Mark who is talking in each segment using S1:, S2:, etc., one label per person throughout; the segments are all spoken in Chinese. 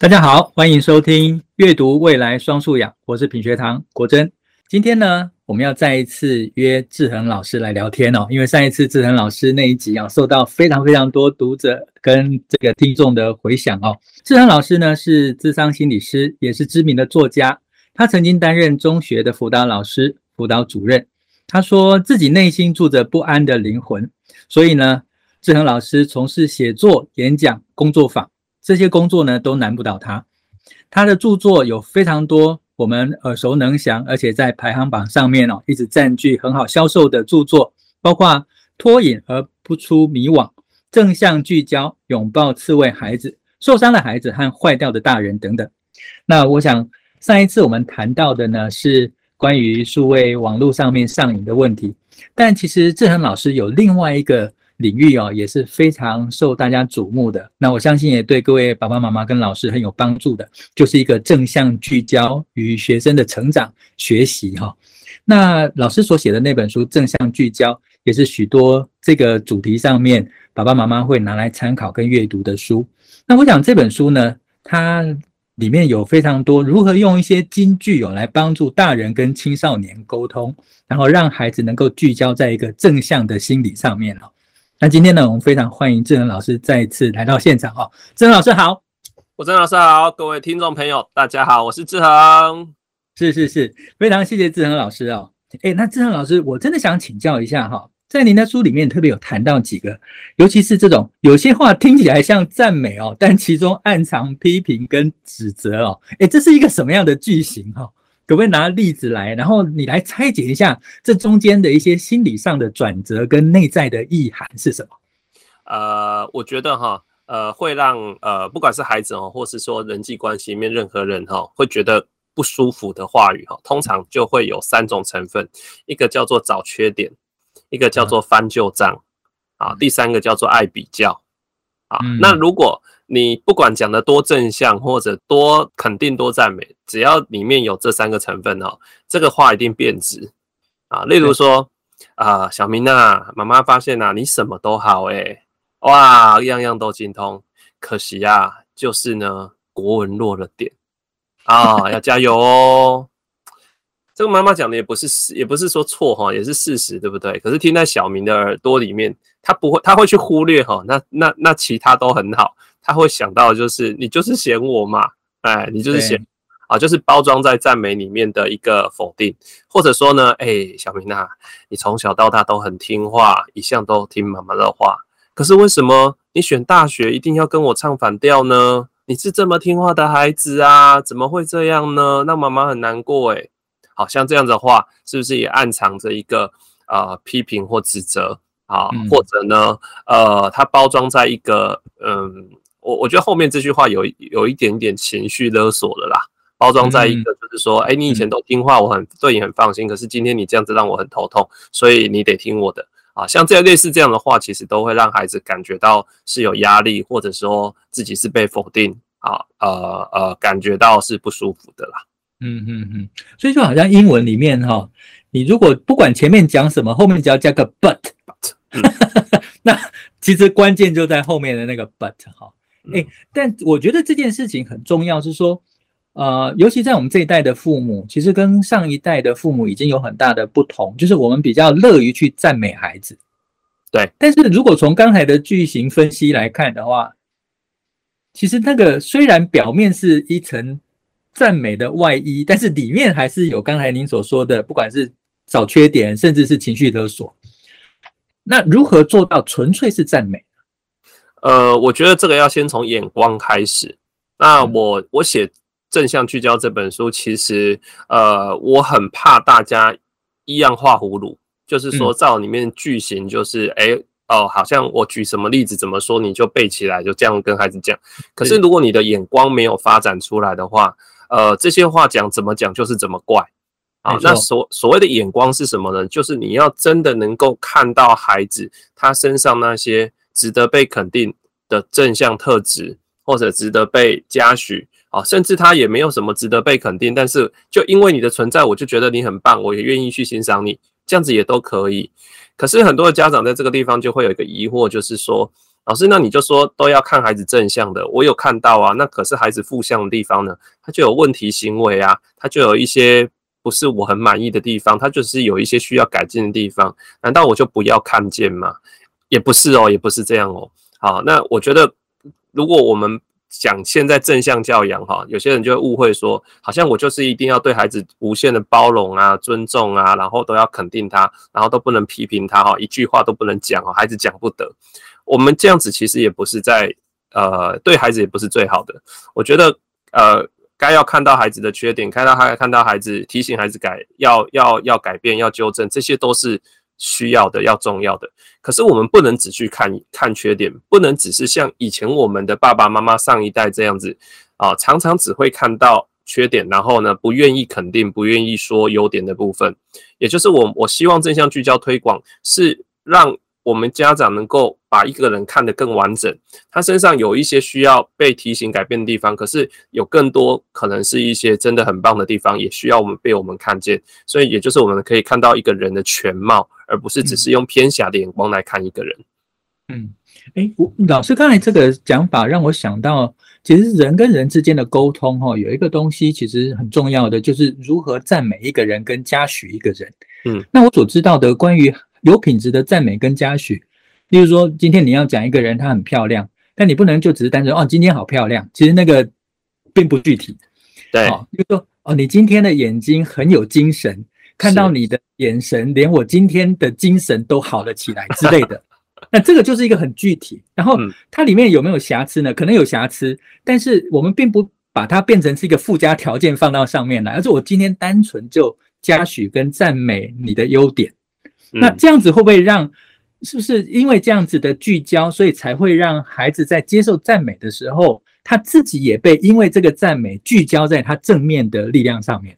S1: 大家好，欢迎收听阅读未来双素养，我是品学堂国珍。今天呢，我们要再一次约志恒老师来聊天哦，因为上一次志恒老师那一集啊，受到非常非常多读者跟这个听众的回响哦。志恒老师呢是智商心理师，也是知名的作家，他曾经担任中学的辅导老师、辅导主任。他说自己内心住着不安的灵魂，所以呢，志恒老师从事写作、演讲、工作坊。这些工作呢，都难不倒他。他的著作有非常多我们耳熟能详，而且在排行榜上面哦，一直占据很好销售的著作，包括《脱颖而不出迷惘》、《正向聚焦》、《拥抱刺猬孩子》、《受伤的孩子和坏掉的大人》等等。那我想上一次我们谈到的呢，是关于数位网络上面上瘾的问题，但其实志恒老师有另外一个。领域哦，也是非常受大家瞩目的。那我相信也对各位爸爸妈妈跟老师很有帮助的，就是一个正向聚焦与学生的成长学习哈。那老师所写的那本书《正向聚焦》，也是许多这个主题上面爸爸妈妈会拿来参考跟阅读的书。那我想这本书呢，它里面有非常多如何用一些金句哦来帮助大人跟青少年沟通，然后让孩子能够聚焦在一个正向的心理上面哦。那今天呢，我们非常欢迎志恒老师再次来到现场哦。志恒老师好，
S2: 国珍老师好，各位听众朋友大家好，我是志恒，
S1: 是是是，非常谢谢志恒老师哦。诶，那志恒老师，我真的想请教一下哈，在您的书里面特别有谈到几个，尤其是这种有些话听起来像赞美哦，但其中暗藏批评跟指责哦。诶，这是一个什么样的句型哈？可不可以拿例子来，然后你来拆解一下这中间的一些心理上的转折跟内在的意涵是什么？
S2: 呃，我觉得哈，呃，会让呃，不管是孩子哦，或是说人际关系里面任何人哈，会觉得不舒服的话语哈，通常就会有三种成分，一个叫做找缺点，一个叫做翻旧账，啊，第三个叫做爱比较，啊，那如果你不管讲的多正向或者多肯定多赞美，只要里面有这三个成分哦，这个话一定变质啊。例如说啊，小明啊，妈妈发现啊，你什么都好诶、哇，样样都精通，可惜啊，就是呢国文弱了点啊，要加油哦。这个妈妈讲的也不是事也不是说错哈，也是事实，对不对？可是听在小明的耳朵里面，他不会，他会去忽略哈，那那那其他都很好。他会想到就是你就是嫌我嘛，哎，你就是嫌啊，就是包装在赞美里面的一个否定，或者说呢，哎，小明啊，你从小到大都很听话，一向都听妈妈的话，可是为什么你选大学一定要跟我唱反调呢？你是这么听话的孩子啊，怎么会这样呢？让妈妈很难过哎，好像这样的话，是不是也暗藏着一个啊、呃、批评或指责啊，嗯、或者呢，呃，它包装在一个嗯。我我觉得后面这句话有有一点点情绪勒索了啦，包装在一个就是说，哎、嗯，你以前都听话，我很对你很放心，可是今天你这样子让我很头痛，所以你得听我的啊。像这样类似这样的话，其实都会让孩子感觉到是有压力，或者说自己是被否定啊，呃呃，感觉到是不舒服的啦。
S1: 嗯嗯嗯，所以就好像英文里面哈，你如果不管前面讲什么，后面只要加个 but，嗯、那其实关键就在后面的那个 but 哈。哎，但我觉得这件事情很重要，是说，呃，尤其在我们这一代的父母，其实跟上一代的父母已经有很大的不同，就是我们比较乐于去赞美孩子，
S2: 对。
S1: 但是如果从刚才的句型分析来看的话，其实那个虽然表面是一层赞美的外衣，但是里面还是有刚才您所说的，不管是找缺点，甚至是情绪勒索。那如何做到纯粹是赞美？
S2: 呃，我觉得这个要先从眼光开始。那我我写正向聚焦这本书，其实呃，我很怕大家一样画葫芦，就是说照里面句型，就是哎哦，好像我举什么例子怎么说你就背起来，就这样跟孩子讲。可是如果你的眼光没有发展出来的话，呃，这些话讲怎么讲就是怎么怪啊。那所所谓的眼光是什么呢？就是你要真的能够看到孩子他身上那些。值得被肯定的正向特质，或者值得被嘉许啊，甚至他也没有什么值得被肯定，但是就因为你的存在，我就觉得你很棒，我也愿意去欣赏你，这样子也都可以。可是很多的家长在这个地方就会有一个疑惑，就是说，老师，那你就说都要看孩子正向的，我有看到啊，那可是孩子负向的地方呢，他就有问题行为啊，他就有一些不是我很满意的地方，他就是有一些需要改进的地方，难道我就不要看见吗？也不是哦，也不是这样哦。好，那我觉得如果我们讲现在正向教养哈，有些人就会误会说，好像我就是一定要对孩子无限的包容啊、尊重啊，然后都要肯定他，然后都不能批评他哈，一句话都不能讲哦，孩子讲不得。我们这样子其实也不是在呃对孩子也不是最好的。我觉得呃该要看到孩子的缺点，看到他看到孩子提醒孩子改要要要改变要纠正，这些都是。需要的要重要的，可是我们不能只去看看缺点，不能只是像以前我们的爸爸妈妈上一代这样子啊，常常只会看到缺点，然后呢，不愿意肯定，不愿意说优点的部分。也就是我我希望正向聚焦推广是让。我们家长能够把一个人看得更完整，他身上有一些需要被提醒改变的地方，可是有更多可能是一些真的很棒的地方，也需要我们被我们看见。所以，也就是我们可以看到一个人的全貌，而不是只是用偏狭的眼光来看一个人。
S1: 嗯，诶，我老师刚才这个讲法让我想到，其实人跟人之间的沟通，哈，有一个东西其实很重要的，就是如何赞美一个人跟嘉许一个人。嗯，那我所知道的关于。有品质的赞美跟嘉许，例如说，今天你要讲一个人她很漂亮，但你不能就只是单纯哦，今天好漂亮，其实那个并不具体。
S2: 对，
S1: 就说哦，你今天的眼睛很有精神，看到你的眼神，连我今天的精神都好了起来之类的。那这个就是一个很具体。然后它里面有没有瑕疵呢？可能有瑕疵，但是我们并不把它变成是一个附加条件放到上面来，而是我今天单纯就嘉许跟赞美你的优点。那这样子会不会让，是不是因为这样子的聚焦，所以才会让孩子在接受赞美的时候，他自己也被因为这个赞美聚焦在他正面的力量上面？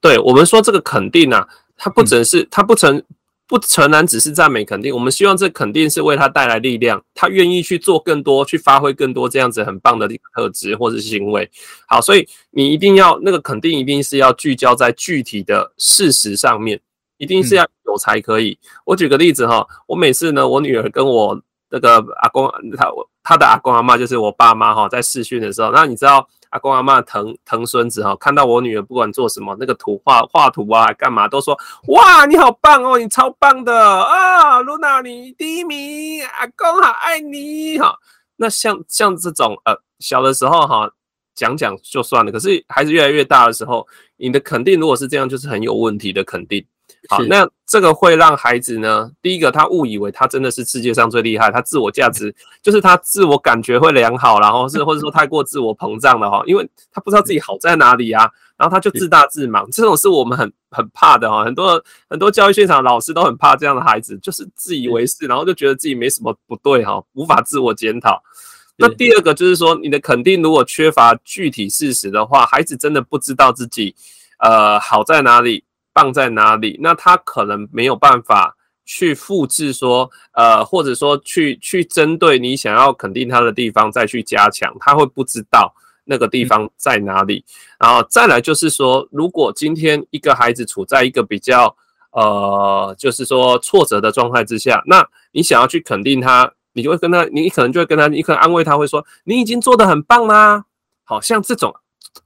S2: 对，我们说这个肯定啊，他不只是他不成不承然只是赞美肯定，我们希望这肯定是为他带来力量，他愿意去做更多，去发挥更多这样子很棒的特质或者是行为。好，所以你一定要那个肯定一定是要聚焦在具体的事实上面。一定是要有才可以。我举个例子哈，我每次呢，我女儿跟我那个阿公，他他的阿公阿妈就是我爸妈哈，在试训的时候，那你知道阿公阿嬷疼疼孙子哈，看到我女儿不管做什么，那个图画画图啊，干嘛都说哇，你好棒哦，你超棒的啊，露娜你第一名，阿公好爱你哈。那像像这种呃小的时候哈，讲讲就算了，可是孩子越来越大的时候，你的肯定如果是这样，就是很有问题的肯定。好，那这个会让孩子呢，第一个他误以为他真的是世界上最厉害，他自我价值 就是他自我感觉会良好，然后是或者说太过自我膨胀了哈，因为他不知道自己好在哪里啊，然后他就自大自满，这种是我们很很怕的哈，很多很多教育现场老师都很怕这样的孩子，就是自以为是，然后就觉得自己没什么不对哈，无法自我检讨。那第二个就是说，你的肯定如果缺乏具体事实的话，孩子真的不知道自己呃好在哪里。棒在哪里？那他可能没有办法去复制说，呃，或者说去去针对你想要肯定他的地方再去加强，他会不知道那个地方在哪里。然后再来就是说，如果今天一个孩子处在一个比较呃，就是说挫折的状态之下，那你想要去肯定他，你就会跟他，你可能就会跟他，你可能安慰他，会说你已经做得很棒啦。好像这种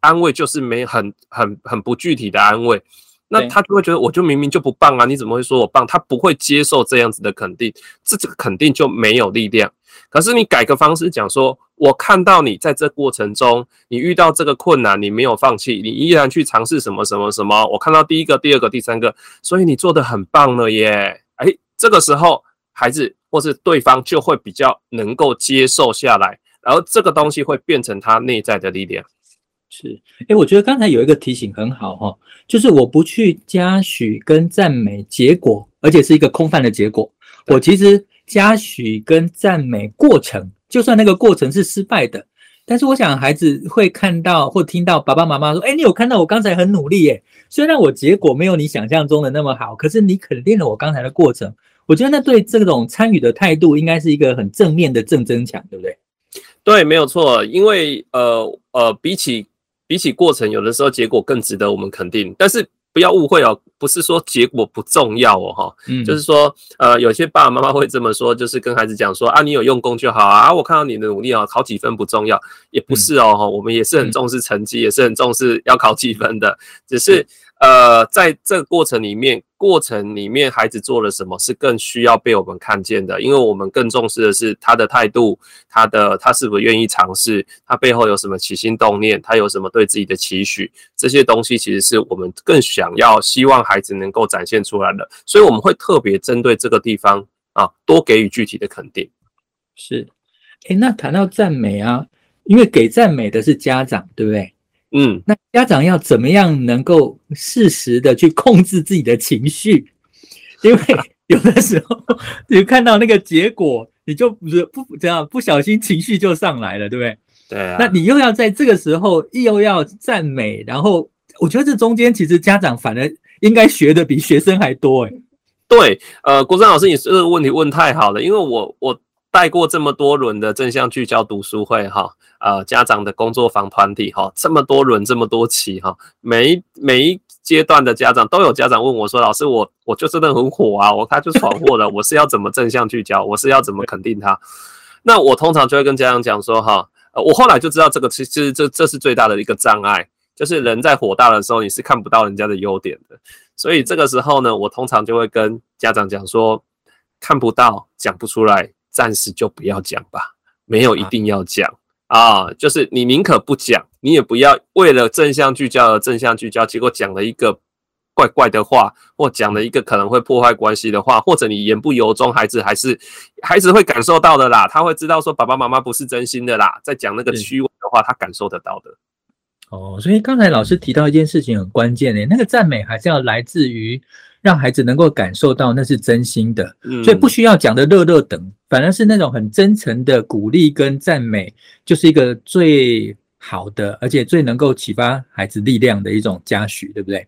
S2: 安慰就是没很很很不具体的安慰。那他就会觉得，我就明明就不棒啊，你怎么会说我棒？他不会接受这样子的肯定，这这个肯定就没有力量。可是你改个方式讲说，我看到你在这过程中，你遇到这个困难，你没有放弃，你依然去尝试什么什么什么。我看到第一个、第二个、第三个，所以你做的很棒了耶。哎，这个时候孩子或是对方就会比较能够接受下来，然后这个东西会变成他内在的力量。
S1: 是，哎，我觉得刚才有一个提醒很好哈，就是我不去嘉许跟赞美结果，而且是一个空泛的结果。我其实嘉许跟赞美过程，就算那个过程是失败的，但是我想孩子会看到或听到爸爸妈妈说：“哎，你有看到我刚才很努力耶，虽然我结果没有你想象中的那么好，可是你肯定了我刚才的过程。”我觉得那对这种参与的态度应该是一个很正面的正增强，对不对？
S2: 对，没有错，因为呃呃，比起比起过程，有的时候结果更值得我们肯定。但是不要误会哦，不是说结果不重要哦，哈，
S1: 嗯，
S2: 就是说，呃，有些爸爸妈妈会这么说，就是跟孩子讲说啊，你有用功就好啊，啊，我看到你的努力哦，考几分不重要，也不是哦，哈，我们也是很重视成绩，也是很重视要考几分的，只是。呃，在这个过程里面，过程里面孩子做了什么是更需要被我们看见的，因为我们更重视的是他的态度，他的他是否愿意尝试，他背后有什么起心动念，他有什么对自己的期许，这些东西其实是我们更想要希望孩子能够展现出来的，所以我们会特别针对这个地方啊，多给予具体的肯定。
S1: 是，诶，那谈到赞美啊，因为给赞美的是家长，对不对？
S2: 嗯，
S1: 那家长要怎么样能够适时的去控制自己的情绪？因为有的时候你看到那个结果，你就不是不这样不小心情绪就上来了，对不对？
S2: 对啊。
S1: 那你又要在这个时候又要赞美，然后我觉得这中间其实家长反而应该学的比学生还多诶。
S2: 对，呃，国珍老师，你这个问题问太好了，因为我我。带过这么多轮的正向聚焦读书会哈，呃，家长的工作坊团体哈，这么多轮这么多期哈，每一每一阶段的家长都有家长问我说：“老师，我我就真的很火啊，我他就闯祸了，我是要怎么正向聚焦？我是要怎么肯定他？”那我通常就会跟家长讲说：“哈，呃，我后来就知道这个其实这这是最大的一个障碍，就是人在火大的时候你是看不到人家的优点的，所以这个时候呢，我通常就会跟家长讲说：看不到，讲不出来。”暂时就不要讲吧，没有一定要讲啊，就是你宁可不讲，你也不要为了正向聚焦而正向聚焦，结果讲了一个怪怪的话，或讲了一个可能会破坏关系的话，或者你言不由衷，孩子还是孩子会感受到的啦，他会知道说爸爸妈妈不是真心的啦，在讲那个虚伪的话，他感受得到的。
S1: 哦，所以刚才老师提到一件事情很关键诶，那个赞美还是要来自于。让孩子能够感受到那是真心的，所以不需要讲的热热等，反而是那种很真诚的鼓励跟赞美，就是一个最好的，而且最能够启发孩子力量的一种嘉许，对不对？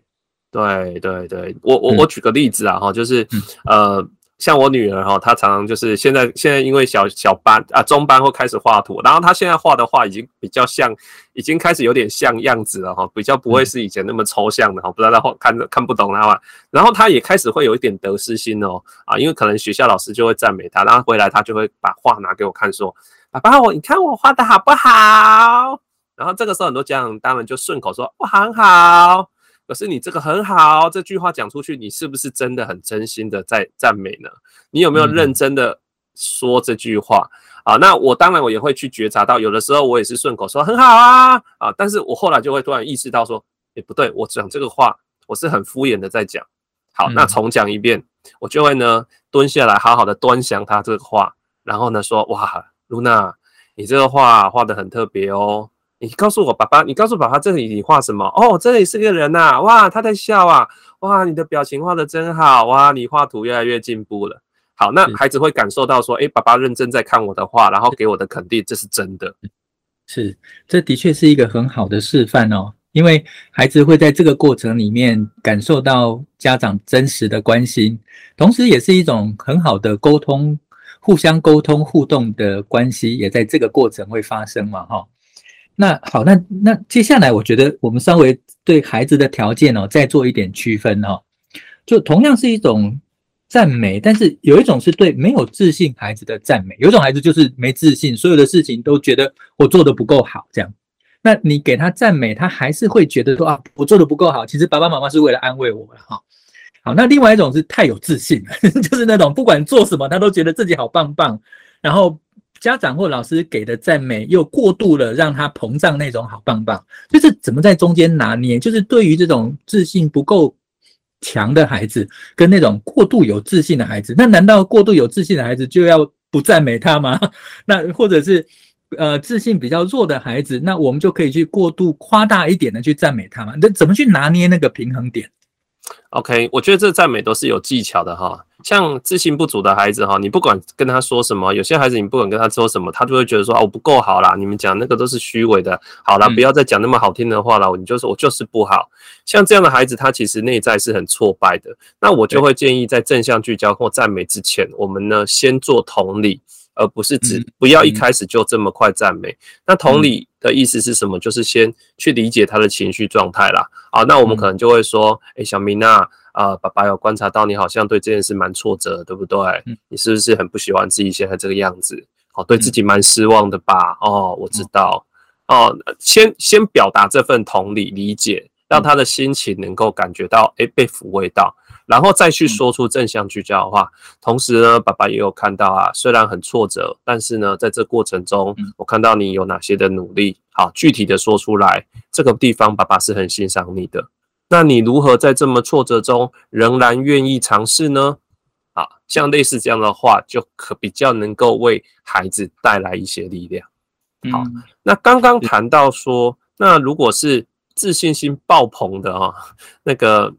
S2: 对对对，我我我举个例子啊，哈，就是呃。像我女儿哈，她常常就是现在现在因为小小班啊中班会开始画图，然后她现在画的画已经比较像，已经开始有点像样子了哈，比较不会是以前那么抽象的哈，不知道她看看不懂她嘛。然后她也开始会有一点得失心哦啊，因为可能学校老师就会赞美她，然后回来她就会把画拿给我看，说：“爸爸，我你看我画的好不好？”然后这个时候很多家长当然就顺口说：“哇，很好。”可是你这个很好，这句话讲出去，你是不是真的很真心的在赞美呢？你有没有认真的说这句话啊？那我当然我也会去觉察到，有的时候我也是顺口说很好啊啊，但是我后来就会突然意识到说，也不对，我讲这个话我是很敷衍的在讲。好，那重讲一遍，我就会呢蹲下来，好好的端详他这个话，然后呢说，哇，露娜，你这个画画得很特别哦。你告诉我，爸爸，你告诉爸爸，这里你画什么？哦，这里是个人呐、啊，哇，他在笑啊，哇，你的表情画得真好，哇，你画图越来越进步了。好，那孩子会感受到说，哎，爸爸认真在看我的画，然后给我的肯定，这是真的。
S1: 是，这的确是一个很好的示范哦，因为孩子会在这个过程里面感受到家长真实的关心，同时也是一种很好的沟通，互相沟通互动的关系，也在这个过程会发生嘛，哈。那好，那那接下来，我觉得我们稍微对孩子的条件哦，再做一点区分哦。就同样是一种赞美，但是有一种是对没有自信孩子的赞美，有一种孩子就是没自信，所有的事情都觉得我做的不够好，这样。那你给他赞美，他还是会觉得说啊，我做的不够好。其实爸爸妈妈是为了安慰我哈。好，那另外一种是太有自信，就是那种不管做什么，他都觉得自己好棒棒，然后。家长或老师给的赞美又过度了，让他膨胀那种好棒棒，就是怎么在中间拿捏？就是对于这种自信不够强的孩子，跟那种过度有自信的孩子，那难道过度有自信的孩子就要不赞美他吗？那或者是呃自信比较弱的孩子，那我们就可以去过度夸大一点的去赞美他吗？那怎么去拿捏那个平衡点
S2: ？OK，我觉得这赞美都是有技巧的哈。像自信不足的孩子哈，你不管跟他说什么，有些孩子你不管跟他说什么，他就会觉得说啊，我不够好啦，你们讲那个都是虚伪的，好啦，不要再讲那么好听的话了，你就说我就是不好。像这样的孩子，他其实内在是很挫败的。那我就会建议在正向聚焦或赞美之前，我们呢先做同理。而不是只不要一开始就这么快赞美。那同理的意思是什么？就是先去理解他的情绪状态啦。啊，那我们可能就会说，哎，小明啊，啊，爸爸有观察到你好像对这件事蛮挫折，对不对？你是不是很不喜欢自己现在这个样子？哦，对自己蛮失望的吧？哦，我知道。哦，先先表达这份同理理解，让他的心情能够感觉到，哎，被抚慰到。然后再去说出正向聚焦的话，同时呢，爸爸也有看到啊，虽然很挫折，但是呢，在这过程中，我看到你有哪些的努力，好，具体的说出来，这个地方爸爸是很欣赏你的。那你如何在这么挫折中仍然愿意尝试呢？啊，像类似这样的话，就可比较能够为孩子带来一些力量。好，那刚刚谈到说，那如果是自信心爆棚的啊，那个。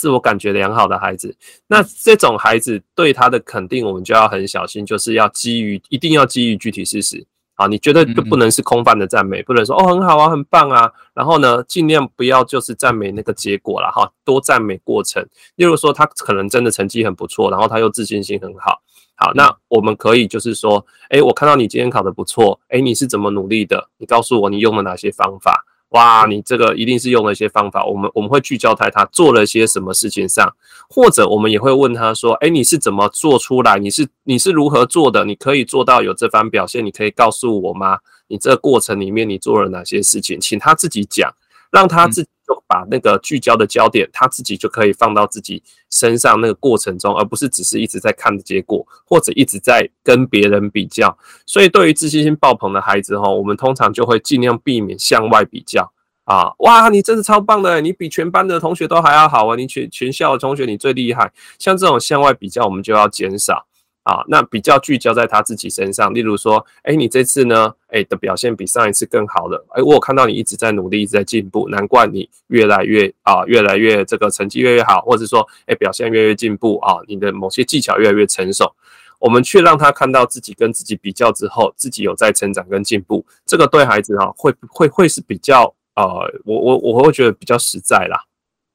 S2: 自我感觉良好的孩子，那这种孩子对他的肯定，我们就要很小心，就是要基于一定要基于具体事实。好，你觉得就不能是空泛的赞美，不能说哦很好啊，很棒啊。然后呢，尽量不要就是赞美那个结果了哈，多赞美过程。例如说他可能真的成绩很不错，然后他又自信心很好。好，那我们可以就是说，诶，我看到你今天考得不错，诶，你是怎么努力的？你告诉我你用了哪些方法。哇，你这个一定是用了一些方法，我们我们会聚焦在他做了些什么事情上，或者我们也会问他说，哎，你是怎么做出来？你是你是如何做的？你可以做到有这番表现？你可以告诉我吗？你这过程里面你做了哪些事情？请他自己讲，让他自己。就把那个聚焦的焦点，他自己就可以放到自己身上那个过程中，而不是只是一直在看结果，或者一直在跟别人比较。所以，对于自信心爆棚的孩子哈，我们通常就会尽量避免向外比较啊。哇，你真是超棒的，你比全班的同学都还要好啊！你全全校的同学你最厉害。像这种向外比较，我们就要减少。啊，那比较聚焦在他自己身上，例如说，哎，你这次呢，哎的表现比上一次更好了，哎，我有看到你一直在努力，一直在进步，难怪你越来越啊，越来越这个成绩越来越好，或者说，哎，表现越来越进步啊，你的某些技巧越来越成熟，我们去让他看到自己跟自己比较之后，自己有在成长跟进步，这个对孩子、啊，会会会是比较呃，我我我会觉得比较实在啦。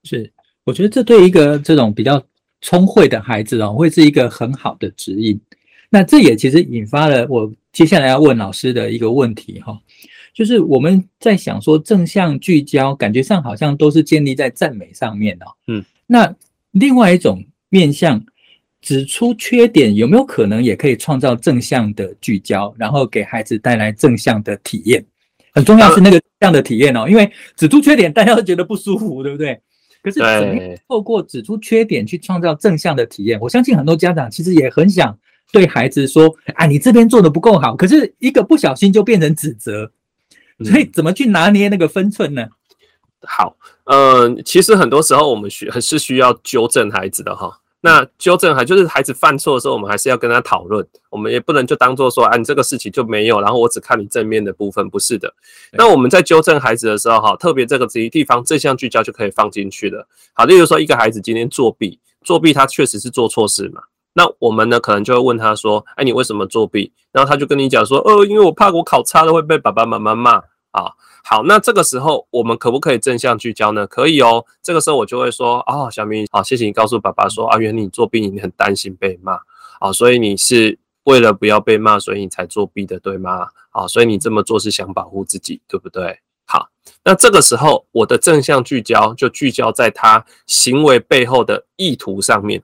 S1: 是，我觉得这对一个这种比较。聪慧的孩子哦，会是一个很好的指引。那这也其实引发了我接下来要问老师的一个问题哈，就是我们在想说正向聚焦，感觉上好像都是建立在赞美上面哦。嗯，那另外一种面向，指出缺点，有没有可能也可以创造正向的聚焦，然后给孩子带来正向的体验？很重要是那个这样的体验哦，因为指出缺点，大家都觉得不舒服，对不对？可是，怎么透过指出缺点去创造正向的体验？我相信很多家长其实也很想对孩子说：“啊，你这边做的不够好。”可是一个不小心就变成指责，所以怎么去拿捏那个分寸呢？嗯、
S2: 好，呃，其实很多时候我们需还是需要纠正孩子的哈。那纠正还就是孩子犯错的时候，我们还是要跟他讨论，我们也不能就当做说，啊，你这个事情就没有，然后我只看你正面的部分，不是的。那我们在纠正孩子的时候，哈，特别这个这些地方正向聚焦就可以放进去了。好，例如说一个孩子今天作弊，作弊他确实是做错事嘛，那我们呢可能就会问他说，哎，你为什么作弊？然后他就跟你讲说，呃，因为我怕我考差了会被爸爸妈妈骂啊。好，那这个时候我们可不可以正向聚焦呢？可以哦。这个时候我就会说，哦，小明，好，谢谢你告诉爸爸说，啊，原来你作弊，你很担心被骂，啊，所以你是为了不要被骂，所以你才作弊的，对吗？啊，所以你这么做是想保护自己，对不对？好，那这个时候我的正向聚焦就聚焦在他行为背后的意图上面。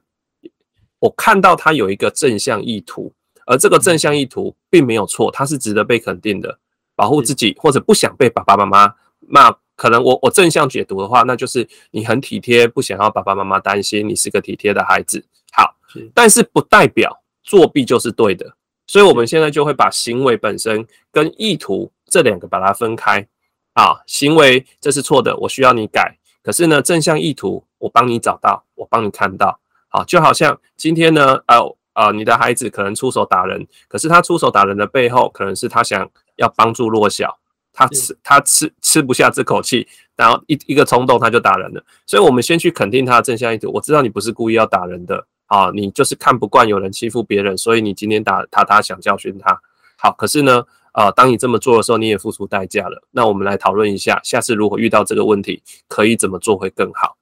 S2: 我看到他有一个正向意图，而这个正向意图并没有错，他是值得被肯定的。保护自己，或者不想被爸爸妈妈骂，可能我我正向解读的话，那就是你很体贴，不想要爸爸妈妈担心，你是个体贴的孩子。好，但是不代表作弊就是对的，所以我们现在就会把行为本身跟意图这两个把它分开。啊，行为这是错的，我需要你改。可是呢，正向意图我帮你找到，我帮你看到。好，就好像今天呢，呃呃，你的孩子可能出手打人，可是他出手打人的背后，可能是他想。要帮助弱小，他吃他吃吃不下这口气，然后一一个冲动他就打人了。所以，我们先去肯定他的正向意图。我知道你不是故意要打人的啊，你就是看不惯有人欺负别人，所以你今天打他，他想教训他。好，可是呢，呃，当你这么做的时候，你也付出代价了。那我们来讨论一下，下次如果遇到这个问题，可以怎么做会更好？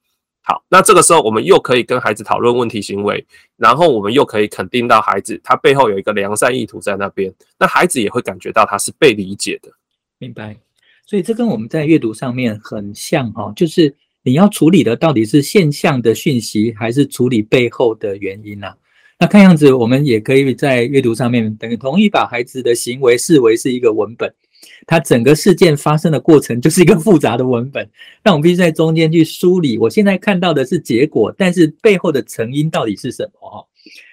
S2: 好，那这个时候我们又可以跟孩子讨论问题行为，然后我们又可以肯定到孩子他背后有一个良善意图在那边，那孩子也会感觉到他是被理解的。
S1: 明白。所以这跟我们在阅读上面很像哈，就是你要处理的到底是现象的讯息，还是处理背后的原因呢、啊？那看样子我们也可以在阅读上面等同意把孩子的行为视为是一个文本。它整个事件发生的过程就是一个复杂的文本，那我们必须在中间去梳理。我现在看到的是结果，但是背后的成因到底是什么？哈，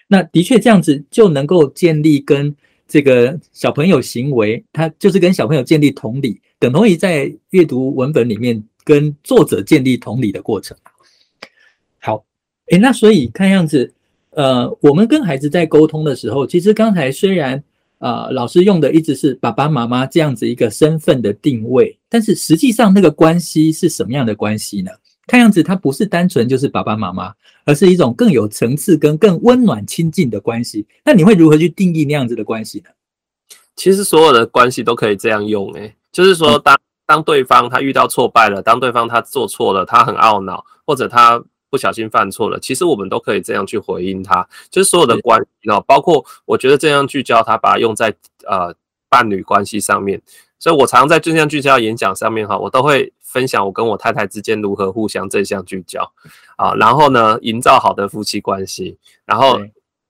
S1: 那的确这样子就能够建立跟这个小朋友行为，他就是跟小朋友建立同理，等同于在阅读文本里面跟作者建立同理的过程。好，诶，那所以看样子，呃，我们跟孩子在沟通的时候，其实刚才虽然。啊、呃，老师用的一直是爸爸妈妈这样子一个身份的定位，但是实际上那个关系是什么样的关系呢？看样子它不是单纯就是爸爸妈妈，而是一种更有层次跟更温暖亲近的关系。那你会如何去定义那样子的关系呢？
S2: 其实所有的关系都可以这样用，诶，就是说当当对方他遇到挫败了，当对方他做错了，他很懊恼，或者他。不小心犯错了，其实我们都可以这样去回应他，就是所有的关系，包括我觉得这样聚焦，他把它用在呃伴侣关系上面，所以我常常在正向聚焦演讲上面哈，我都会分享我跟我太太之间如何互相正向聚焦啊，然后呢，营造好的夫妻关系，然后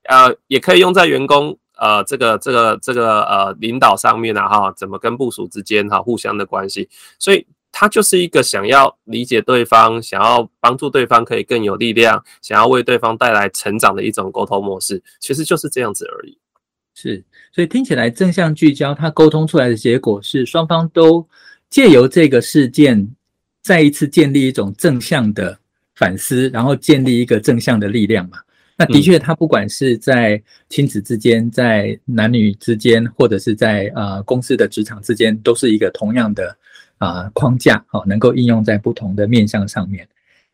S2: 呃也可以用在员工呃这个这个这个呃领导上面啊哈，怎么跟部署之间哈互相的关系，所以。他就是一个想要理解对方，想要帮助对方可以更有力量，想要为对方带来成长的一种沟通模式，其实就是这样子而已。
S1: 是，所以听起来正向聚焦，他沟通出来的结果是双方都借由这个事件，再一次建立一种正向的反思，然后建立一个正向的力量嘛。那的确，他不管是在亲子之间，在男女之间，或者是在呃公司的职场之间，都是一个同样的。啊、框架好，能够应用在不同的面向上面。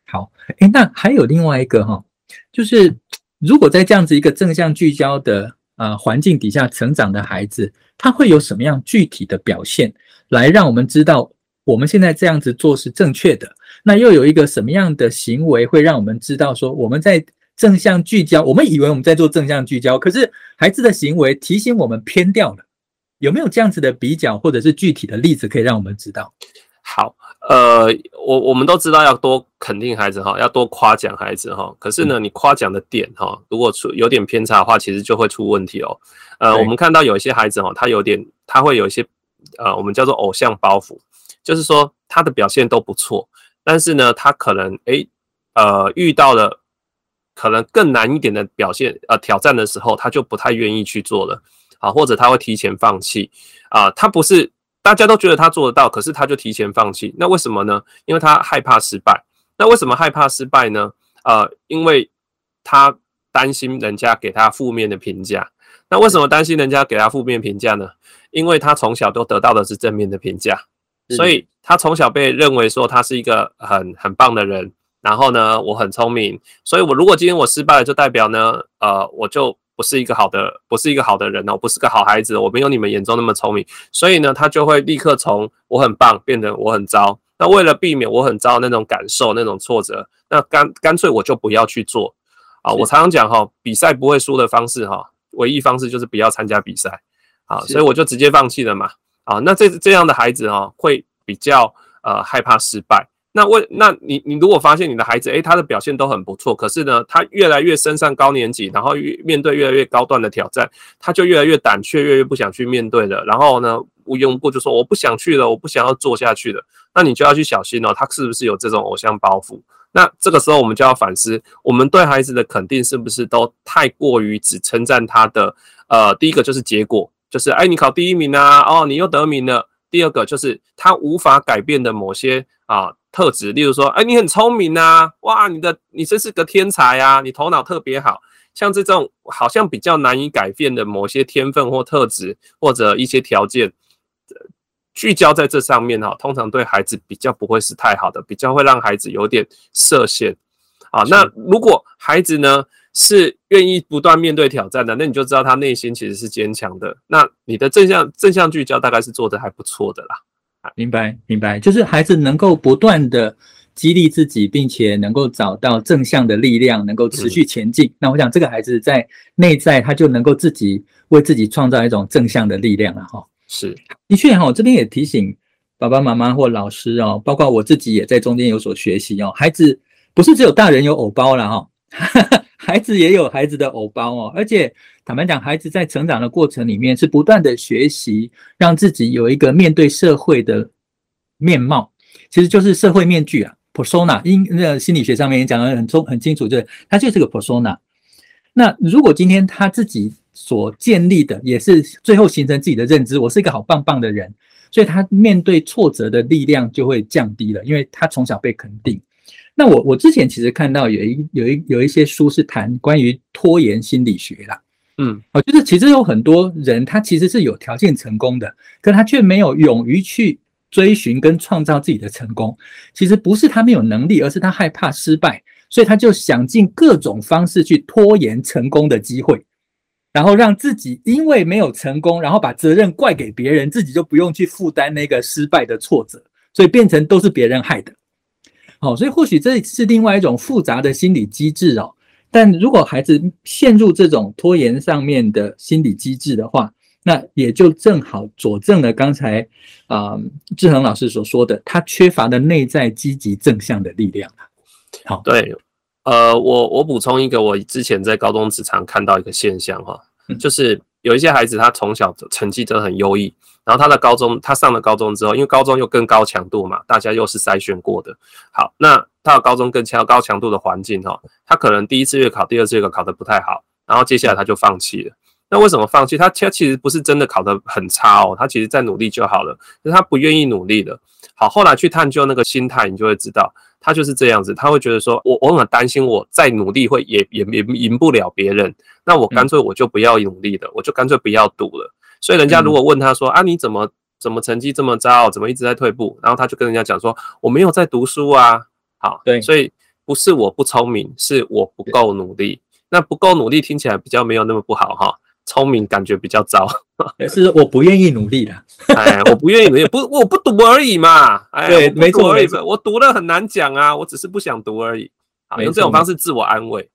S1: 好，诶，那还有另外一个哈，就是如果在这样子一个正向聚焦的啊、环境底下成长的孩子，他会有什么样具体的表现，来让我们知道我们现在这样子做是正确的？那又有一个什么样的行为会让我们知道说我们在正向聚焦？我们以为我们在做正向聚焦，可是孩子的行为提醒我们偏掉了。有没有这样子的比较，或者是具体的例子可以让我们知道？
S2: 好，呃，我我们都知道要多肯定孩子哈，要多夸奖孩子哈。可是呢，你夸奖的点哈，如果出有点偏差的话，其实就会出问题哦。呃，我们看到有一些孩子哈，他有点，他会有一些呃，我们叫做偶像包袱，就是说他的表现都不错，但是呢，他可能诶呃遇到了可能更难一点的表现呃挑战的时候，他就不太愿意去做了。啊，或者他会提前放弃啊，他不是大家都觉得他做得到，可是他就提前放弃，那为什么呢？因为他害怕失败。那为什么害怕失败呢？呃，因为他担心人家给他负面的评价。那为什么担心人家给他负面评价呢？因为他从小都得到的是正面的评价，所以他从小被认为说他是一个很很棒的人。然后呢，我很聪明，所以我如果今天我失败了，就代表呢，呃，我就。不是一个好的，不是一个好的人哦，不是个好孩子，我没有你们眼中那么聪明，所以呢，他就会立刻从我很棒变得我很糟。那为了避免我很糟那种感受、那种挫折，那干干脆我就不要去做啊。我常常讲哈，比赛不会输的方式哈，唯一方式就是不要参加比赛啊，所以我就直接放弃了嘛。啊，那这这样的孩子哈，会比较呃害怕失败。那为那你你如果发现你的孩子诶，他的表现都很不错，可是呢，他越来越升上高年级，然后越面对越来越高端的挑战，他就越来越胆怯，越来越不想去面对了。然后呢，无缘无故就说我不想去了，我不想要做下去了。那你就要去小心哦，他是不是有这种偶像包袱？那这个时候我们就要反思，我们对孩子的肯定是不是都太过于只称赞他的？呃，第一个就是结果，就是哎，你考第一名啊，哦，你又得名了。第二个就是他无法改变的某些啊。特质，例如说，哎，你很聪明啊，哇，你的你真是个天才啊，你头脑特别好，像这种好像比较难以改变的某些天分或特质或者一些条件，聚焦在这上面哈，通常对孩子比较不会是太好的，比较会让孩子有点设限啊。那如果孩子呢是愿意不断面对挑战的，那你就知道他内心其实是坚强的。那你的正向正向聚焦大概是做得还不错的啦。
S1: 明白，明白，就是孩子能够不断的激励自己，并且能够找到正向的力量，能够持续前进。嗯、那我想，这个孩子在内在他就能够自己为自己创造一种正向的力量了哈。
S2: 是，
S1: 的确哈，我这边也提醒爸爸妈妈或老师哦，包括我自己也在中间有所学习哦。孩子不是只有大人有偶包了哈，孩子也有孩子的偶包哦。而且坦白讲，孩子在成长的过程里面是不断的学习，让自己有一个面对社会的面貌，其实就是社会面具啊，persona。因那心理学上面也讲得很清很清楚，就是他就是个 persona。那如果今天他自己所建立的也是最后形成自己的认知，我是一个好棒棒的人，所以他面对挫折的力量就会降低了，因为他从小被肯定。那我我之前其实看到有一有一有一些书是谈关于拖延心理学啦，嗯，我觉得其实有很多人他其实是有条件成功的，可他却没有勇于去追寻跟创造自己的成功。其实不是他没有能力，而是他害怕失败，所以他就想尽各种方式去拖延成功的机会。然后让自己因为没有成功，然后把责任怪给别人，自己就不用去负担那个失败的挫折，所以变成都是别人害的。好，所以或许这是另外一种复杂的心理机制哦。但如果孩子陷入这种拖延上面的心理机制的话，那也就正好佐证了刚才啊、呃、志恒老师所说的，他缺乏的内在积极正向的力量。
S2: 好，对。呃，我我补充一个，我之前在高中职场看到一个现象哈，就是有一些孩子他从小成绩真的很优异，然后他的高中他上了高中之后，因为高中又更高强度嘛，大家又是筛选过的，好，那他的高中更强高强度的环境哈，他可能第一次月考、第二次月考考得不太好，然后接下来他就放弃了。那为什么放弃？他他其实不是真的考得很差哦，他其实在努力就好了，就他不愿意努力了。好，后来去探究那个心态，你就会知道。他就是这样子，他会觉得说，我我很担心，我再努力会也也也赢不了别人，那我干脆我就不要努力了，我就干脆不要赌了。所以人家如果问他说，啊，你怎么怎么成绩这么糟，怎么一直在退步？然后他就跟人家讲说，我没有在读书啊。好，对，所以不是我不聪明，是我不够努力。那不够努力听起来比较没有那么不好哈。聪明感觉比较糟，
S1: 是我不愿意努力的。
S2: 哎，我不愿意努力，不，我不读而已嘛。哎，
S1: 对，没错，没错，
S2: 我读了很难讲啊，我只是不想读而已。好，用这种方式自我安慰。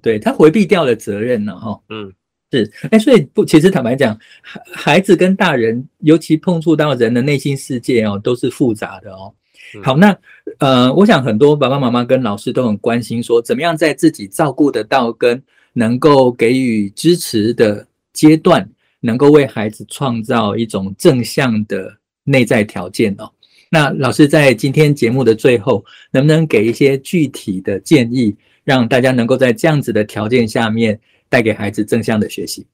S1: 对，他回避掉了责任了哈。嗯，是。哎，所以不，其实坦白讲，孩孩子跟大人，尤其碰触到人的内心世界哦，都是复杂的哦。好，那呃，我想很多爸爸妈妈跟老师都很关心，说怎么样在自己照顾得到跟能够给予支持的。阶段能够为孩子创造一种正向的内在条件哦。那老师在今天节目的最后，能不能给一些具体的建议，让大家能够在这样子的条件下面带给孩子正向的学习？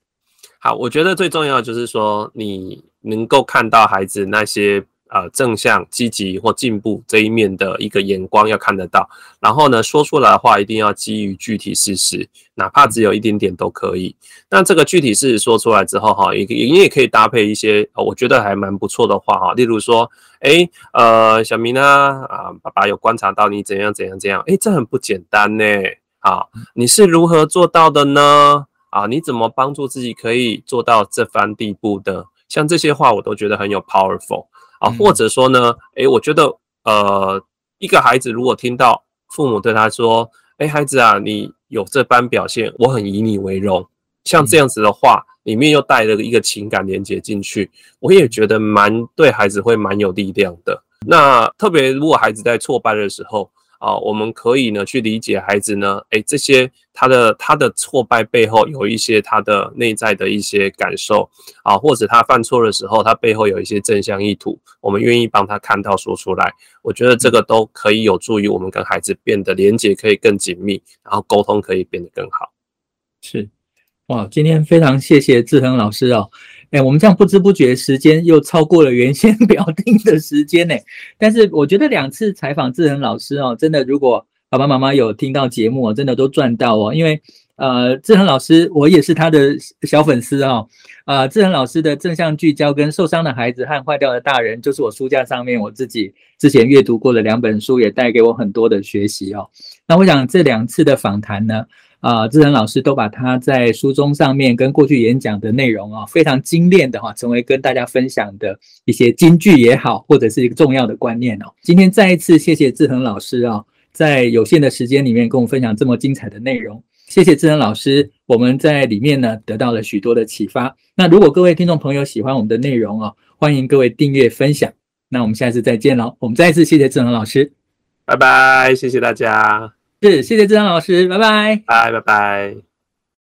S2: 好，我觉得最重要的就是说，你能够看到孩子那些。呃，正向、积极或进步这一面的一个眼光要看得到，然后呢，说出来的话一定要基于具体事实，哪怕只有一点点都可以。那这个具体事实说出来之后，哈，也你也可以搭配一些，我觉得还蛮不错的话，哈，例如说，诶，呃，小明啊，啊，爸爸有观察到你怎样怎样怎样，诶，这很不简单呢，啊，你是如何做到的呢？啊，你怎么帮助自己可以做到这番地步的？像这些话，我都觉得很有 powerful。啊，或者说呢，诶，我觉得，呃，一个孩子如果听到父母对他说，诶，孩子啊，你有这般表现，我很以你为荣，像这样子的话，里面又带了一个情感连接进去，我也觉得蛮对孩子会蛮有力量的。那特别如果孩子在挫败的时候。啊，我们可以呢去理解孩子呢，诶，这些他的他的挫败背后有一些他的内在的一些感受啊，或者他犯错的时候，他背后有一些正向意图，我们愿意帮他看到说出来，我觉得这个都可以有助于我们跟孩子变得连接可以更紧密，然后沟通可以变得更好。
S1: 是，哇，今天非常谢谢志恒老师哦。哎，我们这样不知不觉时间又超过了原先 表定的时间呢。但是我觉得两次采访志恒老师哦，真的如果爸爸妈妈有听到节目，真的都赚到哦。因为呃，志恒老师我也是他的小粉丝哦。啊，志恒老师的正向聚焦跟受伤的孩子和坏掉的大人，就是我书架上面我自己之前阅读过的两本书，也带给我很多的学习哦。那我想这两次的访谈呢，啊，志恒老师都把他在书中上面跟过去演讲的内容啊，非常精炼的哈，成为跟大家分享的一些金句也好，或者是一个重要的观念哦。今天再一次谢谢志恒老师啊，在有限的时间里面跟我分享这么精彩的内容。谢谢志恒老师，我们在里面呢得到了许多的启发。那如果各位听众朋友喜欢我们的内容哦，欢迎各位订阅分享。那我们下次再见喽。我们再一次谢谢志恒老师，
S2: 拜拜，谢谢大家。
S1: 是，谢谢志恒老师，拜拜，
S2: 拜拜拜。